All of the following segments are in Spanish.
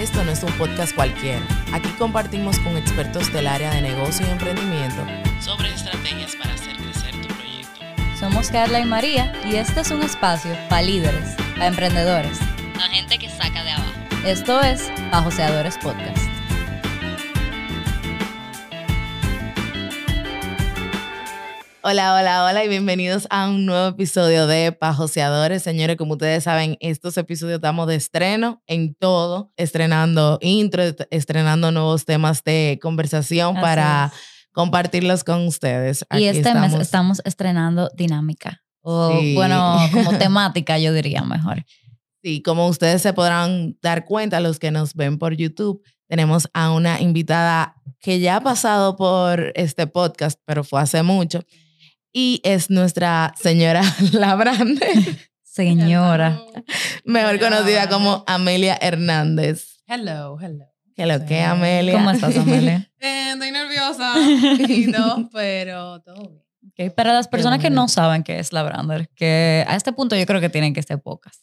Esto no es un podcast cualquiera. Aquí compartimos con expertos del área de negocio y emprendimiento sobre estrategias para hacer crecer tu proyecto. Somos Carla y María y este es un espacio para líderes, para emprendedores, La gente que saca de abajo. Esto es Bajoseadores Podcast. Hola, hola, hola y bienvenidos a un nuevo episodio de Pajoseadores. Señores, como ustedes saben, estos episodios estamos de estreno en todo, estrenando intro, est- estrenando nuevos temas de conversación Así para es. compartirlos con ustedes. Y este mes estamos. estamos estrenando dinámica. O Sí. bueno, como temática yo diría mejor. Sí, como ustedes se podrán dar cuenta, los que nos ven por YouTube, tenemos a una invitada que ya ha pasado por este podcast, pero fue hace mucho. Y es nuestra señora Labrande, Señora. mejor conocida como Amelia Hernández. Hello, hello. Que lo que. Amelia. ¿Cómo estás, Amelia? Eh, estoy nerviosa y todo, pero todo bien. Ok, Para las personas que no saben qué es la Brander, que a este punto yo creo que tienen que ser pocas.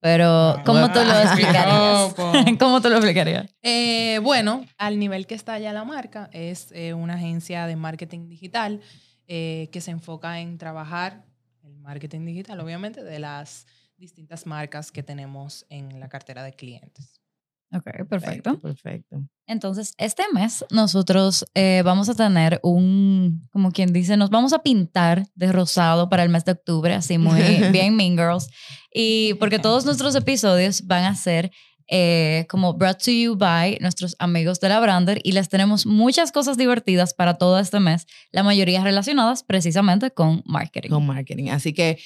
Pero, ¿cómo tú lo Bueno. explicarías? Opo. ¿Cómo tú lo explicarías? Eh, bueno, al nivel que está ya la marca, es eh, una agencia de marketing digital eh, que se enfoca en trabajar el marketing digital, obviamente, de las distintas marcas que tenemos en la cartera de clientes. Ok, perfecto. Perfecto. Entonces, este mes nosotros eh, vamos a tener un, como quien dice, nos vamos a pintar de rosado para el mes de octubre, así muy bien Mean Girls. Y porque todos nuestros episodios van a ser eh, como brought to you by nuestros amigos de la Brander y les tenemos muchas cosas divertidas para todo este mes, la mayoría relacionadas precisamente con marketing. Con marketing. Así que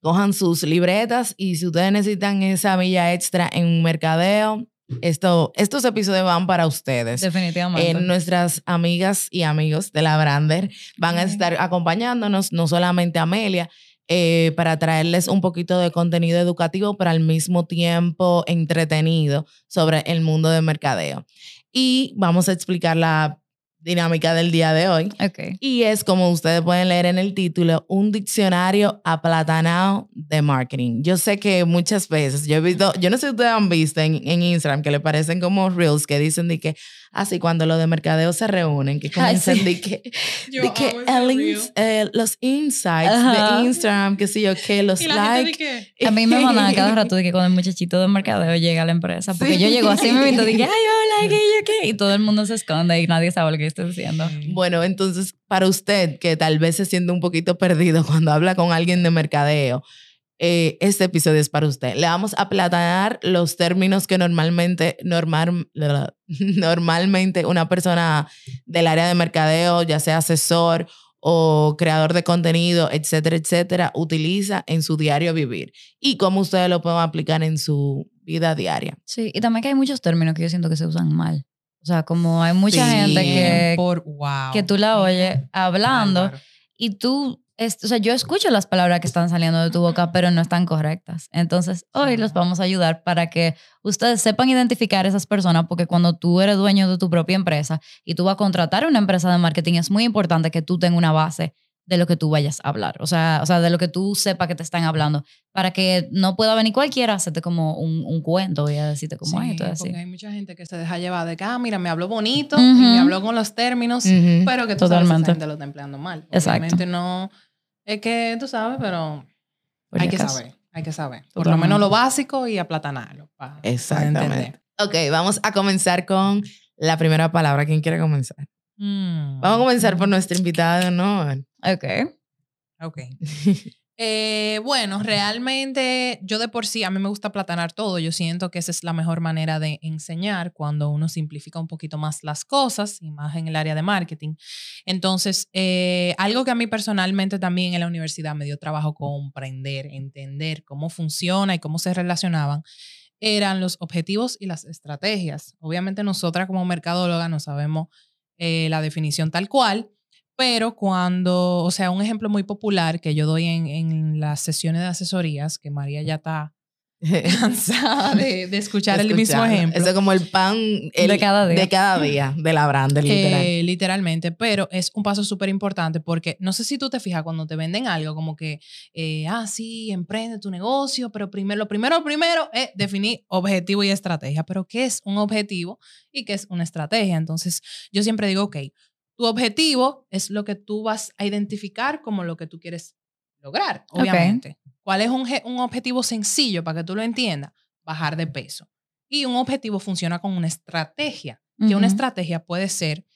cojan sus libretas y si ustedes necesitan esa milla extra en mercadeo, esto, estos episodios van para ustedes. Definitivamente. Eh, nuestras amigas y amigos de la Brander van a estar acompañándonos, no solamente Amelia, eh, para traerles un poquito de contenido educativo, pero al mismo tiempo entretenido sobre el mundo de mercadeo. Y vamos a explicar la dinámica del día de hoy. ok. Y es, como ustedes pueden leer en el título, un diccionario aplatanado de marketing. Yo sé que muchas veces, yo he visto, yo no sé si ustedes han visto en, en Instagram que le parecen como reels que dicen de que, así cuando los de mercadeo se reúnen, que Ay, comienzan sí. de que, de que el ins- eh, los insights Ajá. de Instagram, que sé yo, que los Y likes. que, A mí me mandan a cada rato de que cuando el muchachito de mercadeo llega a la empresa, porque Sí. yo llego así me invito, dije, ay, hola, ¿qué, yo qué? Y todo el mundo se esconde y nadie sabe lo que estoy diciendo. Bueno, entonces, para usted que tal vez se siente un poquito perdido cuando habla con alguien de mercadeo, eh, este episodio es para usted. Le vamos a aplatanar los términos que normalmente, normal, normalmente una persona del área de mercadeo, ya sea asesor o creador de contenido, etcétera, etcétera, utiliza en su diario vivir y cómo ustedes lo pueden aplicar en su vida diaria. Sí, y también que hay muchos términos que yo siento que se usan mal. O sea, como hay mucha Sí. gente que, por wow. que tú la oyes hablando y tú, es- o sea, yo escucho las palabras que están saliendo de tu boca, pero no están correctas. Entonces, hoy los vamos a ayudar para que ustedes sepan identificar a esas personas, porque cuando tú eres dueño de tu propia empresa y tú vas a contratar una empresa de marketing, es muy importante que tú tengas una base de lo que tú vayas a hablar, o sea, o sea de lo que tú sepas que te están hablando, para que no pueda venir cualquiera a hacerte como un, un cuento, voy a decirte como Sí, así. porque hay mucha gente que se deja llevar de que, ah, mira, me habló bonito Ujú. y me habló con los términos, Ujú. pero que tú sabes que Totalmente. esa gente lo está empleando mal. Exacto. Obviamente no, es que tú sabes, pero Por hay que acaso. saber, hay que saber. Por lo menos lo básico y aplatanarlo. pa- para Exactamente. entender. Ok, vamos a comenzar con la primera palabra. ¿Quién quiere comenzar? Mm. Vamos a comenzar por nuestra invitada de honor. Ok. Ok. Eh, bueno, realmente yo de por sí, a mí me gusta platanar todo. Yo siento que esa es la mejor manera de enseñar cuando uno simplifica un poquito más las cosas y más en el área de marketing. Entonces, eh, algo que a mí personalmente también en la universidad me dio trabajo comprender, entender cómo funciona y cómo se relacionaban, eran los objetivos y las estrategias. Obviamente nosotras como mercadóloga no sabemos eh, la definición tal cual, pero cuando, o sea, un ejemplo muy popular que yo doy en, en las sesiones de asesorías, que María ya está cansada de, de escuchar el mismo ejemplo. Eso es como el pan el- De cada día. De cada día, de la brand, literal. Eh, literalmente, pero es un paso súper importante porque no sé si tú te fijas cuando te venden algo como que, eh, ah, sí, emprende tu negocio, pero primero, lo primero, primero es definir objetivo y estrategia. Pero ¿qué es un objetivo y qué es una estrategia? Entonces, yo siempre digo, ok, tu objetivo es lo que tú vas a identificar como lo que tú quieres lograr, obviamente. ¿Cuál es un, un objetivo sencillo para que tú lo entiendas? Bajar de peso. Y un objetivo funciona con una estrategia que una estrategia puede ser,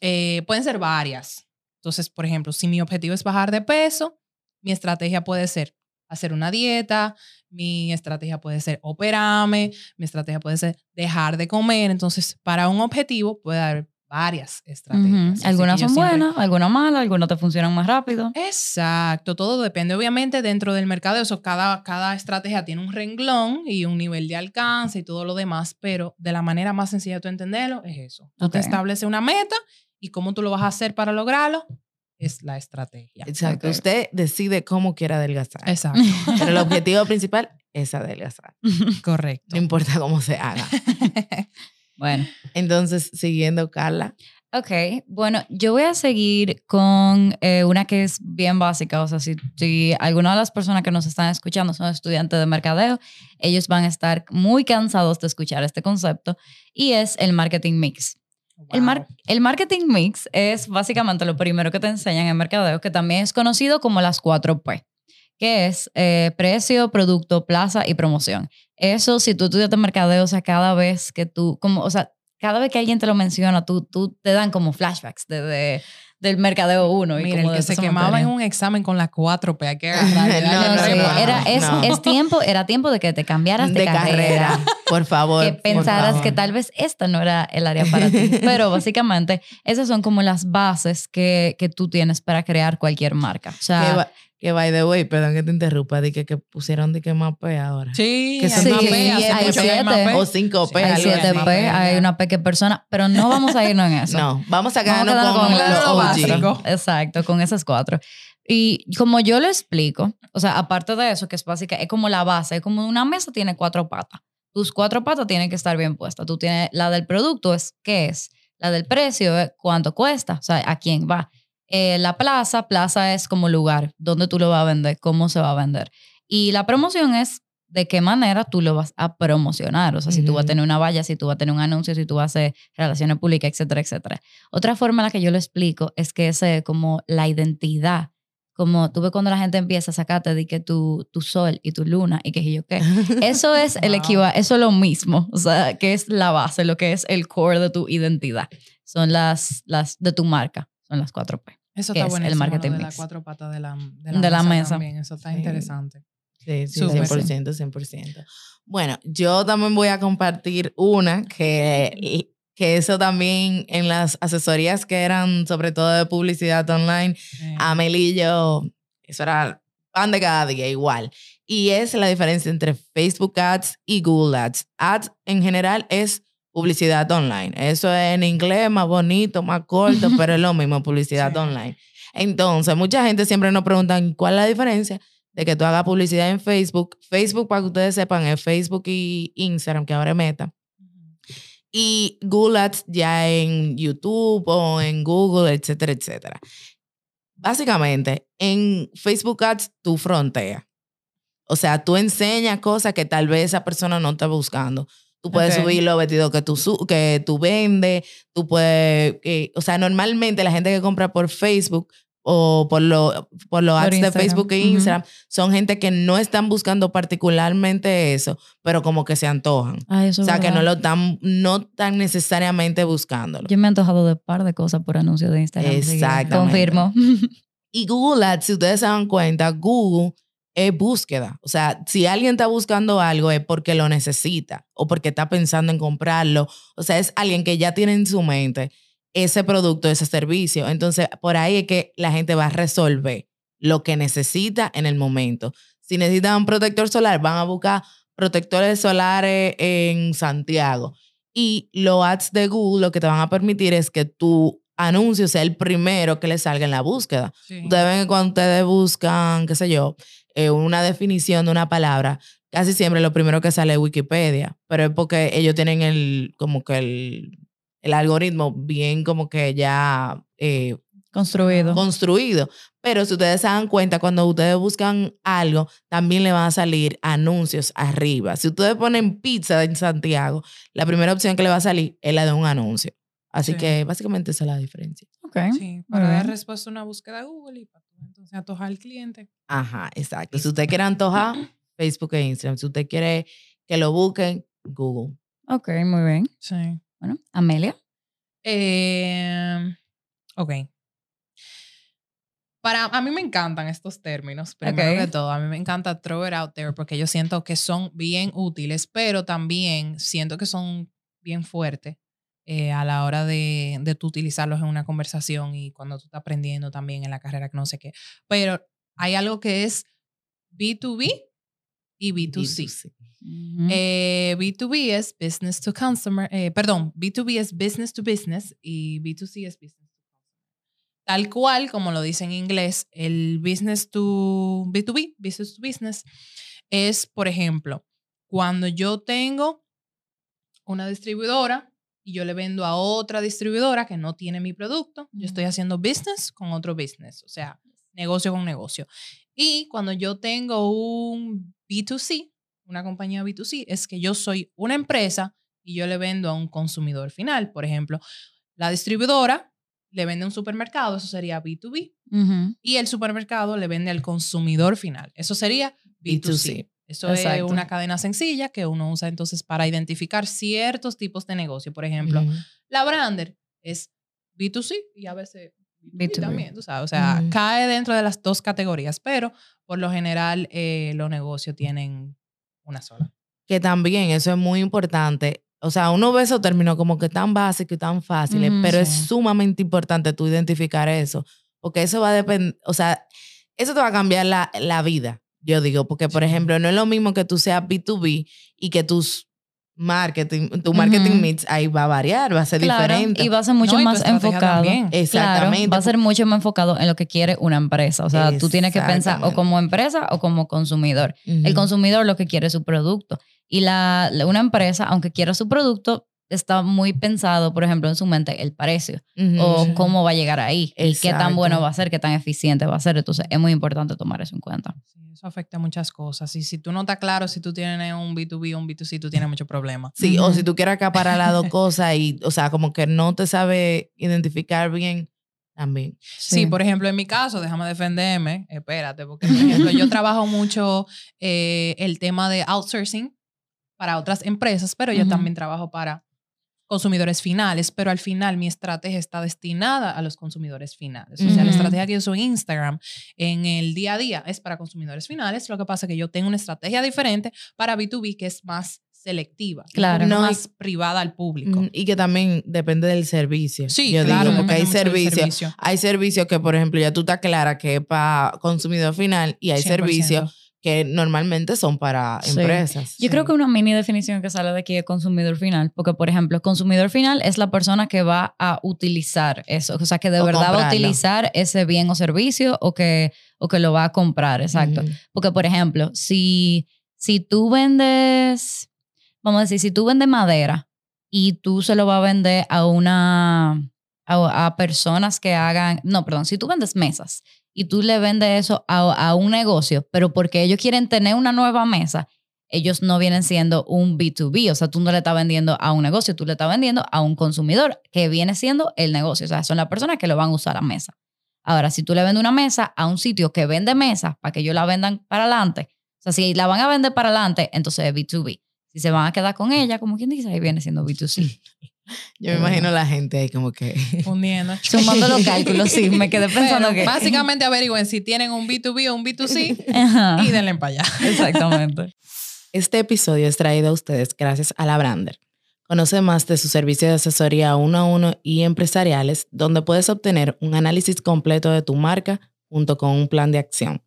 eh, pueden ser varias. Entonces, por ejemplo, si mi objetivo es bajar de peso, mi estrategia puede ser hacer una dieta, mi estrategia puede ser operarme, mi estrategia puede ser dejar de comer. Entonces, para un objetivo puede haber varias estrategias. Así que Algunas son siempre- buenas, algunas malas, algunas te funcionan más rápido. Exacto, todo depende. Obviamente, dentro del mercado, eso, cada, cada estrategia tiene un renglón y un nivel de alcance y todo lo demás, pero de la manera más sencilla de tú entenderlo es eso. Tú te estableces una meta y cómo tú lo vas a hacer para lograrlo es la estrategia. Exacto. Ok. Usted decide cómo quiere adelgazar. Exacto, Pero el objetivo principal es adelgazar. correcto. No importa cómo se haga. Bueno. Entonces, siguiendo, Carla. Ok, bueno, yo voy a seguir con eh, una que es bien básica. O sea, si, si alguna de las personas que nos están escuchando son estudiantes de mercadeo, ellos van a estar muy cansados de escuchar este concepto y es el marketing mix. El, mar- el marketing mix es básicamente lo primero que te enseñan en mercadeo, que también es conocido como las 4P, que es eh, precio, producto, plaza y promoción. Eso, si tú estudias mercadeo, o sea, cada vez que tú, como, o sea, cada vez que alguien te lo menciona, tú, tú te dan como flashbacks de, de- del mercadeo 1. y Mira, como el que se quemaba materia. en un examen con la 4P, hay que agarrar. No, No, no, sí, no, era, es, no. es tiempo, era tiempo de que te cambiaras de, De carrera. Por favor. que pensaras favor. que tal vez esta no era el área para ti. Pero básicamente esas son como las bases que, que tú tienes para crear cualquier marca. O sea, que by the way, perdón que te interrumpa, de que, que pusieron de que más P ahora. Sí, Que son más sí, P, siete, hace hay mucho más siete. P. O 5 P. hay siete. 7P, hay una P que persona, pero no vamos a irnos en eso. No, vamos a quedarnos quedar con, con los lo OG. básico. Exacto, con esas cuatro. Y como yo lo explico, o sea, aparte de eso, que es básica, es como la base, es como una mesa tiene cuatro patas. Tus cuatro patas tienen que estar bien puestas. Tú tienes la del producto, es qué es. La del precio, es cuánto cuesta, o sea, a quién va. Eh, la plaza, plaza es como lugar, donde tú lo vas a vender, cómo se va a vender. Y la promoción es de qué manera tú lo vas a promocionar. O sea, si tú vas a tener una valla, si tú vas a tener un anuncio, si tú vas a hacer relaciones públicas, etcétera, etcétera. Otra forma en la que yo lo explico es que es como la identidad. Como tú ves cuando la gente empieza a sacarte de que tu, tu sol y tu luna y que yo qué. Eso es el Wow. equivalente, eso es lo mismo. O sea, que es la base, lo que es el core de tu identidad. Son las, las de tu marca, son las 4P. Eso está es el marketing de las cuatro patas de la, de De la mesa. también. Eso está Sí. interesante. Sí, sí, Súper. 100%, 100%. Bueno, yo también voy a compartir una que, que eso también en las asesorías que eran sobre todo de publicidad online, Eh, Amelie y yo, eso era pan de cada día igual. Y es la diferencia entre Facebook Ads y Google Ads. Ads en general es publicidad online. Eso es en inglés más bonito, más corto, pero es lo mismo, publicidad Sí. online. Entonces, mucha gente siempre nos preguntan cuál es la diferencia de que tú hagas publicidad en Facebook. Facebook, para que ustedes sepan, es Facebook y Instagram, que ahora es Meta. Y Google Ads ya en YouTube o en Google, etcétera, etcétera. Básicamente, en Facebook Ads tú fronteas. O sea, tú enseñas cosas que tal vez esa persona no está buscando. Tú puedes subir los vestidos que tú, que tú vendes, tú puedes, que- o sea, normalmente la gente que compra por Facebook o por, lo, por los Por ads de Instagram. Facebook e. Instagram son gente que no están buscando particularmente eso, pero como que se antojan. O sea, que no lo están, no tan necesariamente buscándolo. Yo me he antojado de par de cosas por anuncios de Instagram. Exactamente. Confirmo. Y Google Ads, si ustedes se dan cuenta, Google es búsqueda. O sea, si alguien está buscando algo es porque lo necesita o porque está pensando en comprarlo. O sea, es alguien que ya tiene en su mente ese producto, ese servicio. Entonces, por ahí es que la gente va a resolver lo que necesita en el momento. Si necesitan un protector solar, van a buscar protectores solares en Santiago. Y los ads de Google lo que te van a permitir es que tu anuncio sea el primero que le salga en la búsqueda. sí. Ustedes ven que cuando ustedes buscan, qué sé yo, eh, una definición de una palabra, casi siempre lo primero que sale es Wikipedia, pero es porque ellos tienen el, como que el, el algoritmo bien como que ya eh, Construido. construido. Pero si ustedes se dan cuenta, cuando ustedes buscan algo, también le van a salir anuncios arriba. Si ustedes ponen pizza en Santiago, la primera opción que le va a salir es la de un anuncio. Así Sí. que básicamente esa es la diferencia. Ok. Sí, para dar respuesta a una búsqueda de Google y entonces atojar al cliente. Ajá, exacto. Si usted quiere antojar, Facebook e Instagram. Si usted quiere que lo busquen, Google. Ok, muy bien. Sí. Bueno, Amelia. Eh, ok. Para, a mí me encantan estos términos, primero Ok. que todo. A mí me encanta throw it out there porque yo siento que son bien útiles, pero también siento que son bien fuertes eh, a la hora de, de tú utilizarlos en una conversación y cuando tú estás aprendiendo también en la carrera, que no sé qué. Pero hay algo que es B2B y B2C. B2C. Ujú. Eh, B2B es business to consumer, eh, perdón, B2B es business to business y B2C es business to consumer. Tal cual, como lo dice en inglés, el business to B2B, business to business, es, por ejemplo, cuando yo tengo una distribuidora y yo le vendo a otra distribuidora que no tiene mi producto, yo estoy haciendo business con otro business, o sea, negocio con negocio. Y cuando yo tengo un B2C, una compañía B2C, es que yo soy una empresa y yo le vendo a un consumidor final. Por ejemplo, la distribuidora le vende a un supermercado, eso sería B2B, Ujú. y el supermercado le vende al consumidor final, eso sería B2C. B2C. Eso Exacto. es una cadena sencilla que uno usa entonces para identificar ciertos tipos de negocio. Por ejemplo, Ujú. la brander es B2C y a veces B2B, B2B. también, tú sabes. O sea, Ujú. cae dentro de las dos categorías, pero por lo general eh, los negocios tienen una sola. que también eso es muy importante. O sea, uno ve esos términos como que tan básicos y tan fáciles, Ujú, pero es sí. sumamente importante tú identificar eso, porque eso va a depender, o sea, eso te va a cambiar la, la vida, yo digo, porque por ejemplo, no es lo mismo que tú seas B2B y que tus marketing, tu marketing Ujú. mix ahí va a variar, va a ser Claro, diferente. y va a ser mucho No, más enfocado. también. Exactamente. Claro, va a ser mucho más enfocado en lo que quiere una empresa. O sea, tú tienes que pensar o como empresa o como consumidor. El consumidor lo que quiere es su producto. Y la- una empresa, aunque quiera su producto, está muy pensado, por ejemplo, en su mente el precio Ujú. o Sí. cómo va a llegar ahí y qué tan Exacto. bueno va a ser, qué tan eficiente va a ser. Entonces, es muy importante tomar eso en cuenta. Sí, eso afecta muchas cosas. Y si tú no estás claro si tú tienes un B2B o un B2C, tú tienes muchos problemas. Sí, o Ujú. si tú quieres acaparar las dos cosas y, o sea, como que no te sabe identificar bien, también. Sí. por ejemplo, en mi caso, déjame defenderme, espérate, porque por ejemplo, yo trabajo mucho eh, el tema de outsourcing para otras empresas, pero yo Ujú. también trabajo para consumidores finales, pero al final mi estrategia está destinada a los consumidores finales. O sea, la estrategia que uso en Instagram en el día a día es para consumidores finales, lo que pasa es que yo tengo una estrategia diferente para B2B que es más selectiva, Claro. No, y- más privada al público. Mm, Y que también depende del servicio. Sí, yo claro, digo, porque hay servicios. servicio. Hay servicios que, por ejemplo, ya tú estás clara que es para consumidor final y hay 100%. servicios que normalmente son para Sí. empresas. Yo creo que una mini definición que sale de aquí es consumidor final, porque por ejemplo, consumidor final es la persona que va a utilizar eso, o sea, que de O verdad va a utilizar ese bien o servicio o que, o que lo va a comprar, exacto. Porque por ejemplo, si, si tú vendes, vamos a decir, si tú vendes madera y tú se lo vas a vender a una, a, a personas que hagan, no, perdón, si tú vendes mesas y tú le vendes eso a, a un negocio, pero porque ellos quieren tener una nueva mesa, ellos no vienen siendo un B2B, o sea, tú no le estás vendiendo a un negocio, tú le estás vendiendo a un consumidor que viene siendo el negocio, o sea, son las personas que lo van a usar la mesa. Ahora, si tú le vendes una mesa a un sitio que vende mesas para que ellos la vendan para adelante, o sea, si la van a vender para adelante, entonces es B2B. Si se van a quedar con ella, como quien dice, ahí viene siendo B2C. Yo me imagino la gente ahí como que... Fundiendo. Sumando los cálculos, sí, me quedé pensando Pero que... Básicamente averigüen si tienen un B2B o un B2C Ajá, y denle para allá. Exactamente. Este episodio es traído a ustedes gracias a la Brander. Conoce más de su servicio de asesoría uno a uno y empresariales, donde puedes obtener un análisis completo de tu marca junto con un plan de acción.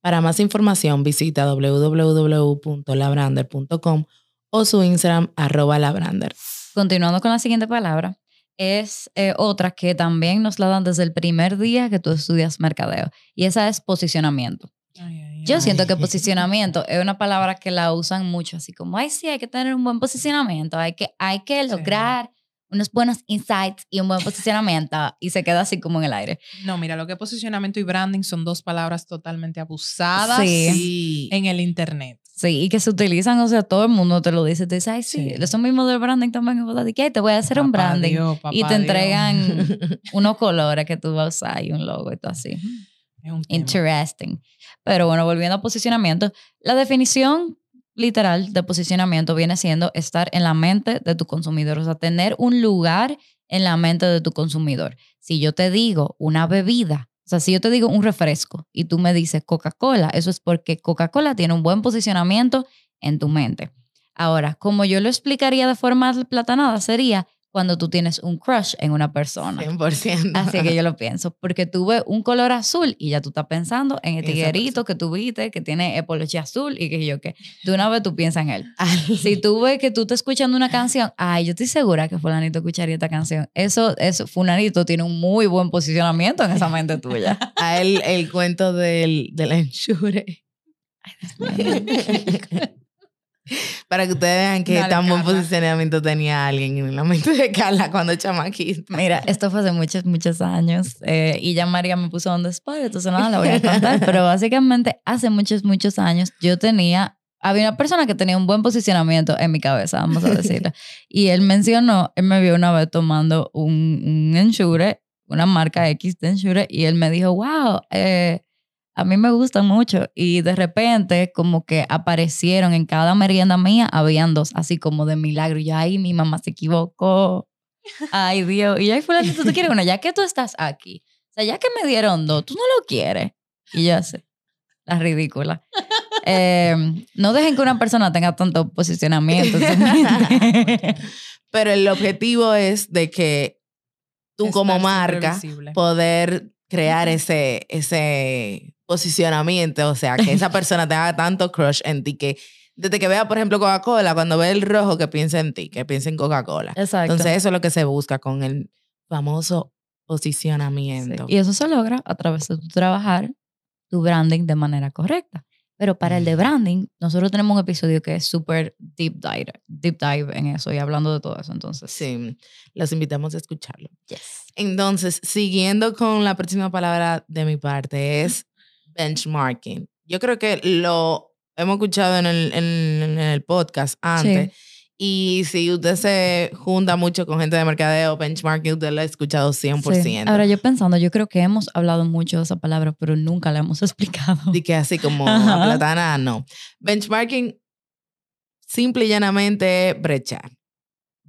Para más información, visita www.labrander.com o su Instagram arroba labrander. Continuando con la siguiente palabra, es eh, otra que también nos la dan desde el primer día que tú estudias mercadeo, y esa es posicionamiento. Ay, ay, Yo siento que posicionamiento es una palabra que la usan mucho, así como, ay, sí, hay que tener un buen posicionamiento, hay que, hay que Sí. lograr unos buenos insights y un buen posicionamiento y se queda así como en el aire. No, mira, lo que es posicionamiento y branding son dos palabras totalmente abusadas. Sí. en el internet. Sí, y que se utilizan, o sea, todo el mundo te lo dice, te dice, ay, sí, Sí. eso mismo del branding también, y vos de que "Ay, te voy a hacer un branding. Dios, y te Dios. entregan unos colores que tú vas a usar y un logo y todo así. Es un. Interesting. Pero bueno, volviendo a posicionamiento, la definición literal de posicionamiento viene siendo estar en la mente de tu consumidor, o sea, tener un lugar en la mente de tu consumidor. Si yo te digo una bebida, o sea, si yo te digo un refresco y tú me dices Coca-Cola, eso es porque Coca-Cola tiene un buen posicionamiento en tu mente. Ahora, como yo lo explicaría de forma platanada, sería cuando tú tienes un crush en una persona. 100%. Así que yo lo pienso, porque tú ves un color azul y ya tú estás pensando en el tiguerito que tú viste, que tiene epoloche azul y que yo qué. De una vez tú piensas en él. Si tú ves que tú estás escuchando una canción, ay, yo estoy segura que fulanito escucharía esta canción. Eso, eso, fulanito tiene un muy buen posicionamiento en esa mente tuya. a él el cuento del, del ensure. Para que ustedes vean que Dale, tan buen Carla. posicionamiento tenía alguien en la mente de Carla cuando chamaquita. Mira, esto fue hace muchos, muchos años eh, y ya María me puso on the spot, entonces nada, la voy a contar. Pero básicamente hace muchos, muchos años yo tenía, había una persona que tenía un buen posicionamiento en mi cabeza, vamos a decirlo. y él mencionó, él me vio una vez tomando un, un Ensure, una marca X de Ensure, y él me dijo, wow, eh, a mí me gusta mucho. Y de repente como que aparecieron en cada merienda mía, habían dos, así como de milagro. Y ay, mi mamá se equivocó. Ay, Dios. Y yo, ay, fulanito, ¿tú quieres una? Ya que tú estás aquí. O sea, ya que me dieron dos, tú no lo quieres. Y yo así, la ridícula. Eh, no dejen que una persona tenga tanto posicionamiento. Pero el objetivo es de que tú Estar como marca poder crear ese, ese posicionamiento, o sea, que esa persona tenga tanto crush en ti que desde que vea, por ejemplo, Coca-Cola, cuando ve el rojo, que piense en ti, que piense en Coca-Cola. Exacto. Entonces eso es lo que se busca con el famoso Sí. posicionamiento. Y eso se logra a través de tu trabajar tu branding de manera correcta. Pero para el de branding, nosotros tenemos un episodio que es súper deep dive, deep dive en eso y hablando de todo eso. Entonces, Sí, los invitamos a escucharlo. yes. Entonces, siguiendo con la próxima palabra de mi parte, es benchmarking. Yo creo que lo hemos escuchado en el, en- en el podcast antes. Y si usted se junta mucho con gente de mercadeo, benchmarking, usted lo ha escuchado 100%. Sí. Ahora yo pensando, yo creo que hemos hablado mucho de esa palabra, pero nunca la hemos explicado. De que así como la platana, no. Benchmarking, simple y llanamente, brechar.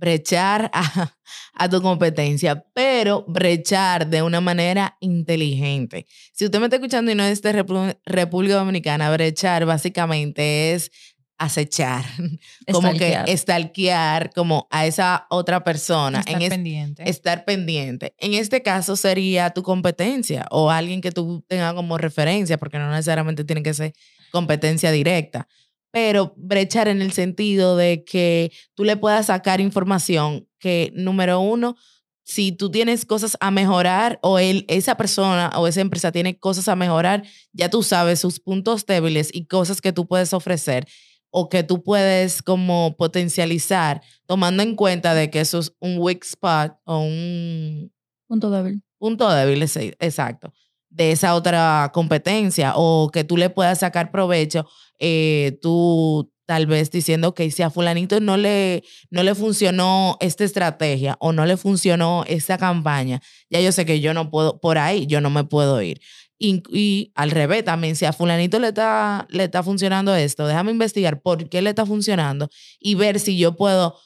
Brechar a, a tu competencia, pero brechar de una manera inteligente. Si usted me está escuchando y no es de Repu- República Dominicana, brechar básicamente es acechar, como que estalquear como a esa otra persona. Estar en es- pendiente. estar pendiente. En este caso sería tu competencia o alguien que tú tengas como referencia, porque no necesariamente tiene que ser competencia directa, pero brechar en el sentido de que tú le puedas sacar información que, número uno, si tú tienes cosas a mejorar o él, esa persona o esa empresa tiene cosas a mejorar, ya tú sabes sus puntos débiles y cosas que tú puedes ofrecer o que tú puedes como potencializar tomando en cuenta de que eso es un weak spot o un Punto débil. punto débil, exacto, de esa otra competencia o que tú le puedas sacar provecho, eh, tú tal vez diciendo que si a fulanito no le, no le funcionó esta estrategia o no le funcionó esta campaña, ya yo sé que yo no puedo, por ahí yo no me puedo ir. Y, al revés también, si a fulanito le está, le está funcionando esto, déjame investigar por qué le está funcionando y ver si yo puedo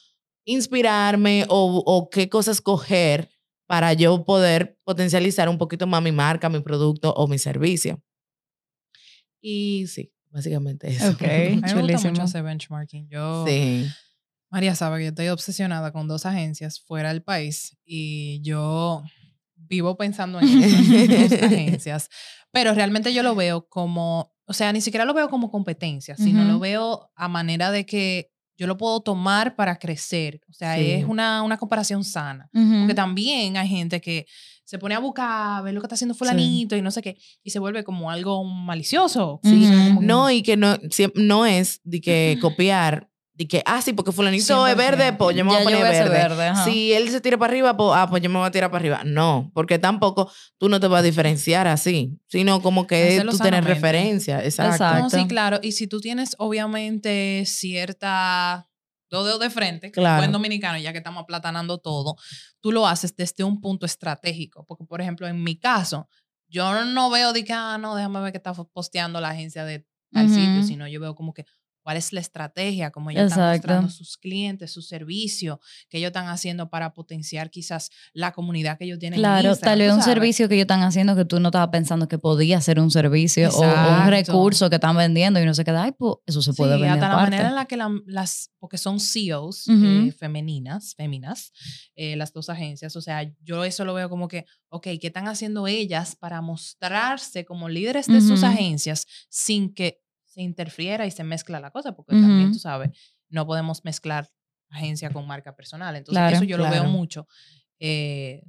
inspirarme o, o qué cosas coger para yo poder potencializar un poquito más mi marca, mi producto o mi servicio. Y sí, básicamente eso. Ok. Me gusta mucho hacer benchmarking. Yo, Sí. María sabe que yo estoy obsesionada con dos agencias fuera del país y yo vivo pensando en esas dos agencias. Pero realmente yo lo veo como, o sea, ni siquiera lo veo como competencia, sino lo veo a manera de que yo lo puedo tomar para crecer. O sea, Sí. es una, una comparación sana. Porque también hay gente que se pone a buscar, ver lo que está haciendo fulanito y no sé qué, y se vuelve como algo malicioso. Sí. Que- No, y que no, no es de que copiar, de que, ah, sí, porque fulanito es 100%. verde, pues yo me voy a poner verde. Si él se tira para arriba, pues, ah, pues yo me voy a tirar para arriba. No, porque tampoco tú no te vas a diferenciar así, sino como que tú tienes referencia. Exacto. Exacto. No, sí, claro. Y si tú tienes, obviamente, cierta dos dedos de frente, como Claro. buen dominicano, ya que estamos aplatanando todo, tú lo haces desde un punto estratégico. Porque, por ejemplo, en mi caso, yo no veo de que, ah, no, déjame ver qué está posteando la agencia de tal sitio, Ujú. sino yo veo como que cuál es la estrategia, cómo ellos están Exacto. mostrando sus clientes, su servicio, que ellos están haciendo para potenciar quizás la comunidad que ellos tienen. en Claro, Instagram, tal vez un sabes. servicio que ellos están haciendo que tú no estabas pensando que podía ser un servicio o- o, un recurso que están vendiendo y no se queda, ay, pues eso se puede sí, vender hasta la aparte. manera en la que la- las, porque son CEOs Ujú. eh, femeninas, féminas, eh, las dos agencias, o sea, yo eso lo veo como que, ok, ¿qué están haciendo ellas para mostrarse como líderes de sus Ujú. agencias sin que se interfiera y se mezcla la cosa? Porque también, tú sabes, no podemos mezclar agencia con marca personal, entonces Claro. eso yo lo veo mucho. eh,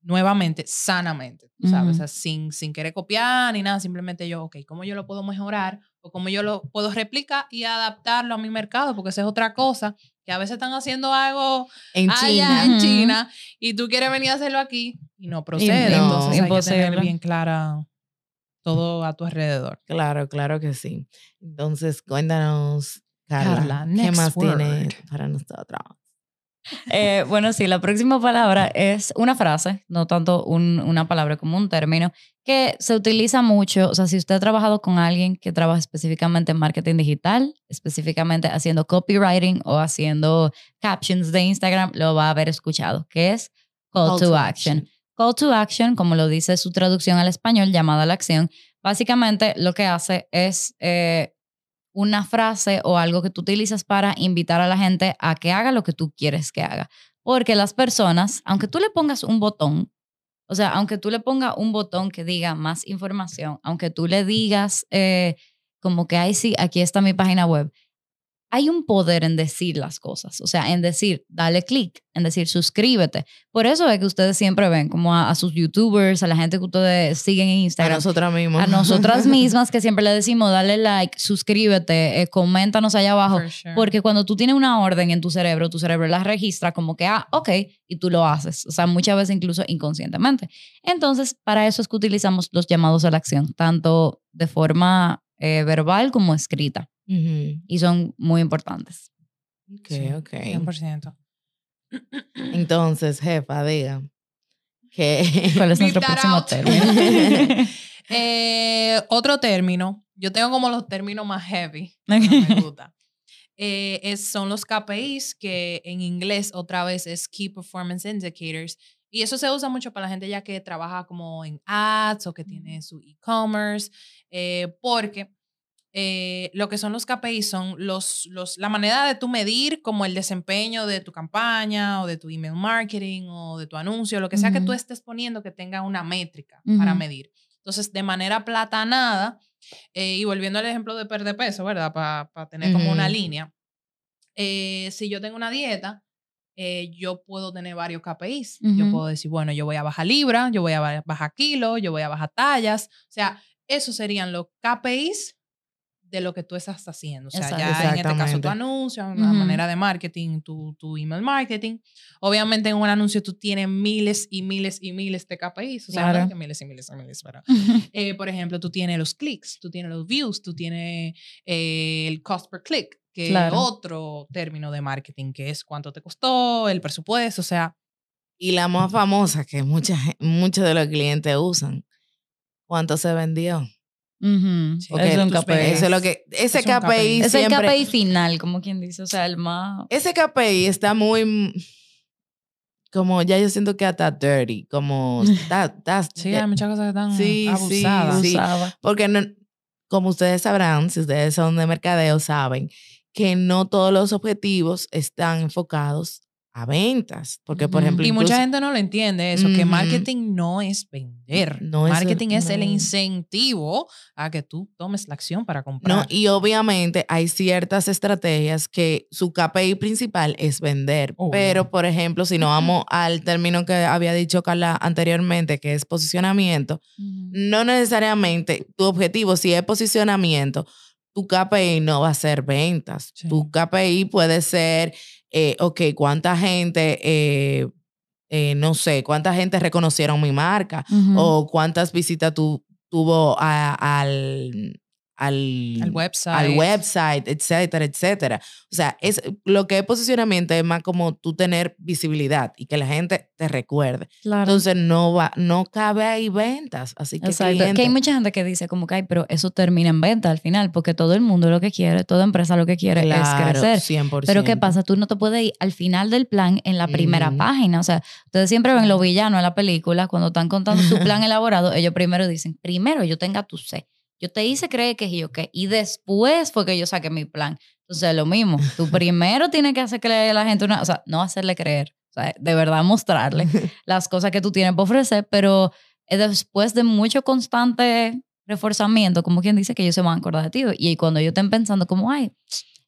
nuevamente, sanamente, ¿sabes? Ujú. O sea, sin, sin querer copiar ni nada, simplemente yo, ok, ¿cómo yo lo puedo mejorar? O cómo yo lo puedo replicar y adaptarlo a mi mercado, porque esa es otra cosa, que a veces están haciendo algo En allá China. en. China y tú quieres venir a hacerlo aquí y no procede. no, Entonces hay que tener imposible. bien clara todo a tu alrededor. Claro, claro que sí. Entonces, cuéntanos, Carla, Carla, ¿qué más word. tienes para nosotros? Eh, bueno, sí, la próxima palabra es una frase, no tanto un- una palabra como un término, que se utiliza mucho. O sea, si usted ha trabajado con alguien que trabaja específicamente en marketing digital, específicamente haciendo copywriting o haciendo captions de Instagram, lo va a haber escuchado, que es call, to, action. Call to action, como lo dice su traducción al español, llamada a la acción, básicamente lo que hace es eh, una frase o algo que tú utilizas para invitar a la gente a que haga lo que tú quieres que haga. Porque las personas, aunque tú le pongas un botón, o sea, aunque tú le pongas un botón que diga más información, aunque tú le digas eh, como que, ay, sí, aquí está mi página web, hay un poder en decir las cosas, o sea, en decir, dale clic, en decir, suscríbete. Por eso es que ustedes siempre ven como a, a sus youtubers, a la gente que ustedes siguen en A Instagram, nosotras mismas. a nosotras mismas que siempre le decimos, dale like, suscríbete, eh, coméntanos allá abajo. For sure. Porque cuando tú tienes una orden en tu cerebro, tu cerebro la registra como que, ah, ok, y tú lo haces. O sea, muchas veces incluso inconscientemente. Entonces, para eso es que utilizamos los llamados a la acción, tanto de forma eh, verbal como escrita. Y son muy importantes. Ok, Sí, ok. 100%. Entonces, jefa, diga. Que ¿Cuál es nuestro próximo out. término? Eh, otro término, yo tengo como los términos más heavy, que me gusta. Eh, es- son los KPIs, que en inglés otra vez es Key Performance Indicators. Y eso se usa mucho para la gente ya que trabaja como en ads o que tiene su e-commerce, eh, porque eh, lo que son los KPIs son los, los, la manera de tú medir como el desempeño de tu campaña o de tu email marketing o de tu anuncio, lo que sea que tú estés poniendo que tenga una métrica para medir. Entonces, de manera platanada, eh, y volviendo al ejemplo de perder peso, ¿verdad? Para tener como una línea. si yo tengo una dieta, eh, yo puedo tener varios KPIs. Yo puedo decir, bueno, yo voy a bajar libra, yo voy a ba- bajar kilos, yo voy a bajar tallas. O sea, esos serían los KPIs de lo que tú estás haciendo. O sea, ya en este caso tu anuncio, una Ujú. manera de marketing, tu, tu email marketing. Obviamente en un anuncio tú tienes miles y miles y miles de KPIs. O sea, Claro. no es que miles y miles y miles, pero eh, por ejemplo, tú tienes los clics, tú tienes los views, tú tienes eh, el cost per click, que Claro. es otro término de marketing, que es cuánto te costó, el presupuesto, o sea, Y la más famosa que mucha, muchos de los clientes usan. ¿Cuánto se vendió? Sí, Porque es un KPI. Eso es lo que. Ese Es KPI. KPI, Es el. KPI final, como quien dice, o sea, el más... Ese KPI está muy. Como ya yo siento que hasta dirty. Como. Está, está- sí, hay muchas cosas que están Sí, abusadas. sí. usaba. Porque no- como ustedes sabrán, si ustedes son de mercadeo, saben que no todos los objetivos están enfocados a ventas. Porque, por ejemplo, Y mucha gente no lo entiende eso, que marketing no es vender. No es- marketing es, el no. incentivo a que tú tomes la acción para No, comprar. y obviamente hay ciertas estrategias que su KPI principal es vender. Pero, por ejemplo, si no vamos al término que había dicho Carla anteriormente, que es posicionamiento, no necesariamente tu objetivo, si es posicionamiento, tu KPI no va a ser ventas. Sí. Tu KPI puede ser, eh, ok, cuánta gente, eh, eh, no sé, cuánta gente reconocieron mi marca o cuántas visitas tu, tuvo a- al, al, Al website. al website, etcétera, etcétera. O sea, es, lo que es posicionamiento es más como tú tener visibilidad y que la gente te recuerde. Claro. Entonces no va, no cabe ahí ventas. Así que. Que hay mucha gente que dice como que, ay, pero eso termina en venta al final, porque todo el mundo lo que quiere, toda empresa lo que quiere Claro, es crecer. 100%. Pero ¿qué pasa? Tú no te puedes ir al final del plan en la primera página. O sea, ustedes siempre ven los villanos en la película, cuando están contando su plan elaborado, ellos primero dicen, primero yo tenga tu C. Yo te hice creer que yo qué. Y después fue que yo saqué mi plan. Entonces, lo mismo. Tú primero tienes que hacer creer a la gente una... O sea, no hacerle creer. O sea, de verdad mostrarle las cosas que tú tienes por ofrecer, pero es después de mucho constante reforzamiento, como quien dice que ellos se van a acordar de ti. Y cuando ellos estén pensando como, ay,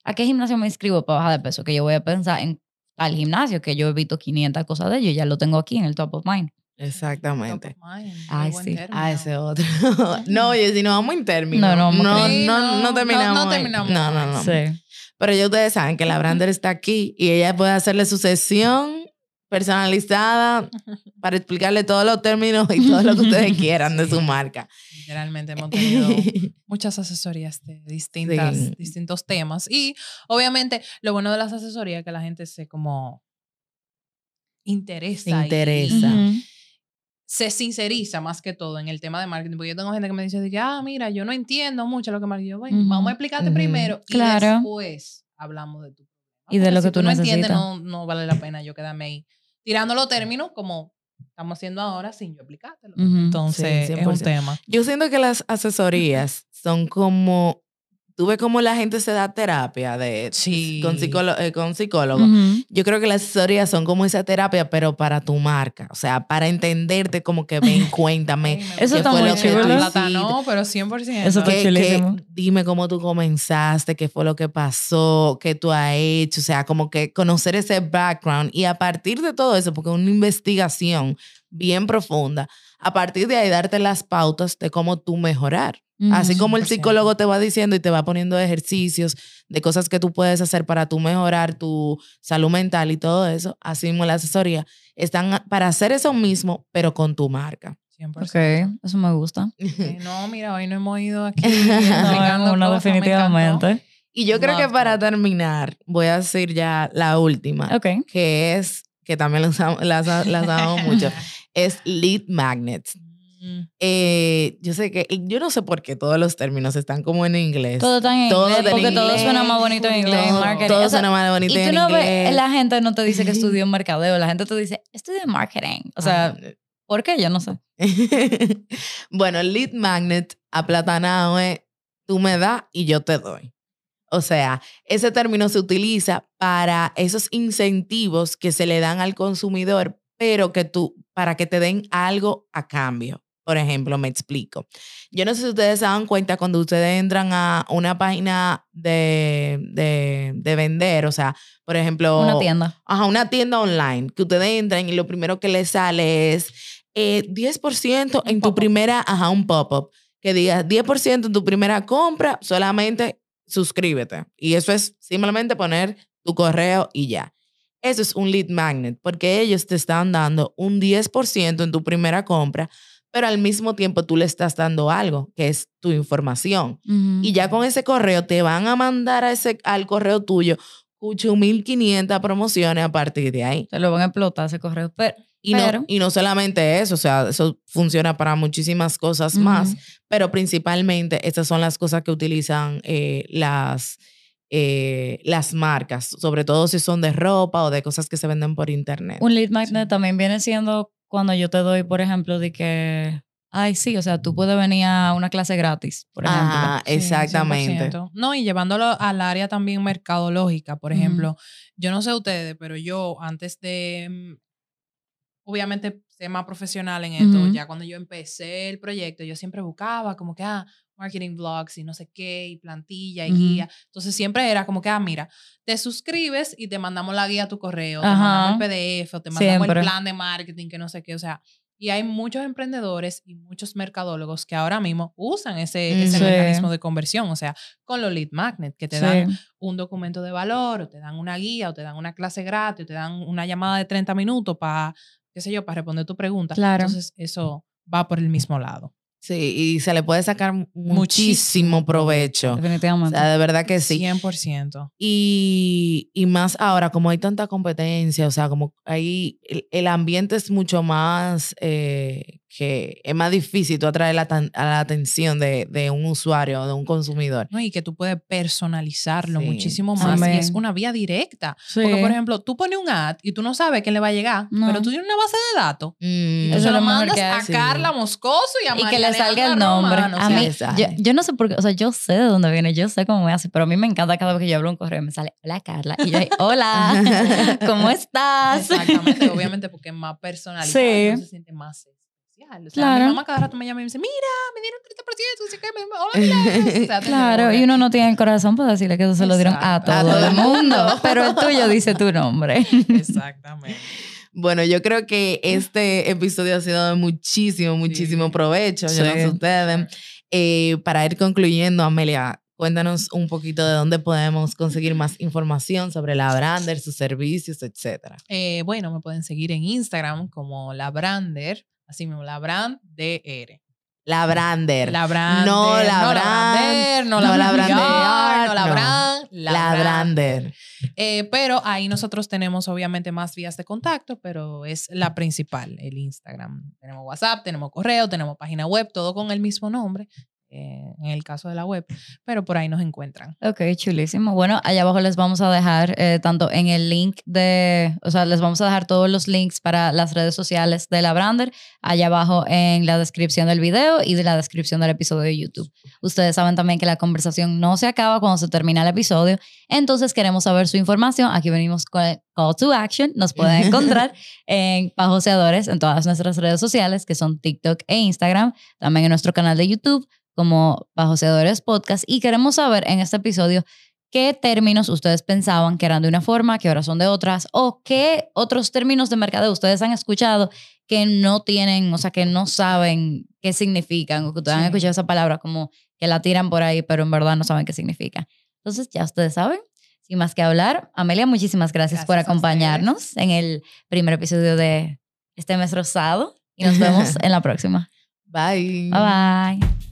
¿a qué gimnasio me inscribo para bajar de peso? Que yo voy a pensar en al gimnasio, que yo he visto 500 cosas de ellos, ya lo tengo aquí en el top of mind. Exactamente. Sí. término. Ah, ese otro. no, oye, si no vamos en término. No, no no, a- no, no, no no- terminamos. no terminamos No, no, no. Sí. Pero ya ustedes saben que la Brander está aquí y ella puede hacerle su sesión personalizada para explicarle todos los términos y todo lo que ustedes quieran de su marca. Literalmente hemos tenido muchas asesorías de distintas, Sí. distintos temas. Y obviamente lo bueno de las asesorías es que la gente se como interesa. Se interesa. y. se sinceriza más que todo en el tema de marketing. Porque yo tengo gente que me dice, de que, ah, mira, yo no entiendo mucho lo que marketing. Yo, bueno, vamos a explicarte primero y Claro. después hablamos de tu problema. Y de lo si que tú no entiendes, no, no vale la pena yo quedarme ahí tirando los términos como estamos haciendo ahora sin yo explicártelo. Entonces, Sí, es un 100%. tema. Yo siento que las asesorías son como. Tú ves cómo la gente se da terapia de, Sí. con, psicólogo, eh, con psicólogo. Ujú. Yo creo que las asesorías son como esa terapia, pero para tu marca. O sea, para entenderte como que ven, cuéntame. Eso está fue muy lo que chulo. tú no, pero 100%. Eso está que- chulísimo. que dime cómo tú comenzaste, qué fue lo que pasó, qué tú has hecho, o sea, como que conocer ese background y a partir de todo eso, porque es una investigación bien profunda, a partir de ahí darte las pautas de cómo tú mejorar. Así como el 100%. psicólogo te va diciendo y te va poniendo ejercicios de cosas que tú puedes hacer para tú mejorar tu salud mental y todo eso, así mismo la asesoría, están para hacer eso mismo, pero con tu marca. 100%. Ok, eso me gusta. Sí, no, mira, hoy no hemos ido aquí. No, encantó. definitivamente. Y yo creo que para that. terminar, voy a decir ya la última, Ok. que es, que también la usamos, la, la usamos mucho, es lead magnets. Mm, Eh, yo sé que, yo no sé por qué todos los términos están como en inglés. Todo está en Todo inglés, porque todo suena más bonito en inglés. todo, marketing. todo O sea, suena más bonito y tú en no ves, inglés. la gente no te dice que estudió mercadeo, la gente te dice, estudié marketing. O sea, ¿por qué? Yo no sé. bueno, lead magnet aplatanado es tú me das y yo te doy. O sea, ese término se utiliza para esos incentivos que se le dan al consumidor, pero que tú, para que te den algo a cambio. Por ejemplo, me explico. Yo no sé si ustedes se dan cuenta cuando ustedes entran a una página de, de, de vender, o sea, por ejemplo, Una tienda. Ajá, una tienda online, que ustedes entran y lo primero que les sale es eh, 10% en tu primera, ajá, un pop-up, que diga 10% en tu primera compra, solamente suscríbete. Y eso es simplemente poner tu correo y ya. Eso es un lead magnet, porque ellos te están dando un 10% en tu primera compra, pero al mismo tiempo tú le estás dando algo, que es tu información. Y ya con ese correo te van a mandar a ese, al correo tuyo 8.500 promociones a partir de ahí. Te lo van a explotar ese correo. Pero, Y, Pero- no, y no solamente eso, o sea, eso funciona para muchísimas cosas más, pero principalmente estas son las cosas que utilizan eh, las, eh, las marcas, sobre todo si son de ropa o de cosas que se venden por internet. un lead magnet también viene siendo cuando yo te doy, por ejemplo, de que ay, sí, o sea, tú puedes venir a una clase gratis, por ejemplo. Sí, exactamente. 100%. No, y llevándolo al área también mercadológica, por ejemplo, yo no sé ustedes, pero yo antes de, mm, obviamente, ser más profesional en esto, Ujú. ya cuando yo empecé el proyecto, yo siempre buscaba como que, ah, marketing vlogs y no sé qué, y plantilla y Ujú. guía. Entonces siempre era como que, ah, mira, te suscribes y te mandamos la guía a tu correo, te Ajá. mandamos el PDF o te mandamos Siempre. el plan de marketing, que no sé qué, o sea, y hay muchos emprendedores y muchos mercadólogos que ahora mismo usan ese, ese Sí. mecanismo de conversión, o sea, con los lead magnet, que te Sí. dan un documento de valor, o te dan una guía, o te dan una clase gratis, o te dan una llamada de 30 minutos para, qué sé yo, para responder tu pregunta. Claro. Entonces, eso va por el mismo lado. Sí, y se le puede sacar muchísimo Muchísimo provecho. O Definitivamente. sea, de verdad que sí. 100%. Y, y más ahora, como hay tanta competencia, o sea, como ahí el, el ambiente es mucho más, eh, que es más difícil tú atraer la, tan- a la atención de, de un usuario o de un consumidor. ¿no? Y que tú puedes personalizarlo Sí. muchísimo más. Y es una vía directa. Sí. Porque, por ejemplo, tú pones un ad y tú no sabes quién le va a llegar, No. pero tú tienes una base de datos. Mm, Eso se lo mandas que a. Carla Moscoso y a y que le salga el nombre. Romano, a mí, yo, yo no sé por qué, o sea, yo sé de dónde viene, yo sé cómo me hace, pero a mí me encanta cada vez que yo hablo un correo, me sale, hola Carla, y yo, ahí, hola, ¿cómo estás? Exactamente, obviamente porque es más personalizado, Sí. se siente más especial. O sea, Claro. mi mamá cada rato me llama y me dice, mira, me dieron 30%, no sé qué, me- hola, Milagros". O sea, te Claro, y uno no tiene el corazón para decirle que eso se lo dieron a todo, A todo el mundo, pero el tuyo dice tu nombre. Exactamente. Bueno, yo creo que este episodio ha sido de muchísimo, muchísimo Sí. provecho. Yo no sé Sí. ustedes. Eh, para ir concluyendo, Amelia, cuéntanos un poquito de dónde podemos conseguir más información sobre la Brander, sus servicios, etcétera. Eh, bueno, me pueden seguir en Instagram como la Brander, así mismo, la Brand DR. La Brander. La Brander. No la no Brand, la Brander, no, no la la Brandear, Brandear, no la no. Brand, la, La Brander. Brander. Eh, pero ahí nosotros tenemos obviamente más vías de contacto, pero es la principal, el Instagram. Tenemos WhatsApp, tenemos correo, tenemos página web, todo con el mismo nombre, eh, en el caso de la web, pero por ahí nos encuentran. Ok, chulísimo. Bueno, allá abajo les vamos a dejar eh, tanto en el link de, o sea, les vamos a dejar todos los links para las redes sociales de la Brander, allá abajo en la descripción del video y de la descripción del episodio de YouTube. Ustedes saben también que la conversación no se acaba cuando se termina el episodio, entonces queremos saber su información. Aquí venimos con el call to action. Nos pueden encontrar en Pajoseadores en todas nuestras redes sociales, que son TikTok e Instagram, también en nuestro canal de YouTube como Pajoseadores Podcast. Y queremos saber en este episodio qué términos ustedes pensaban que eran de una forma, que ahora son de otras, o qué otros términos de mercadeo ustedes han escuchado que no tienen, o sea, que no saben qué significan, o que ustedes han Sí. escuchado esa palabra como que la tiran por ahí, pero en verdad no saben qué significa. Entonces, ya ustedes saben. Sin más que hablar, Amelia, muchísimas gracias, por Gracias a acompañarnos en el primer episodio de este mes rosado y nos vemos en la próxima. Bye. Bye bye.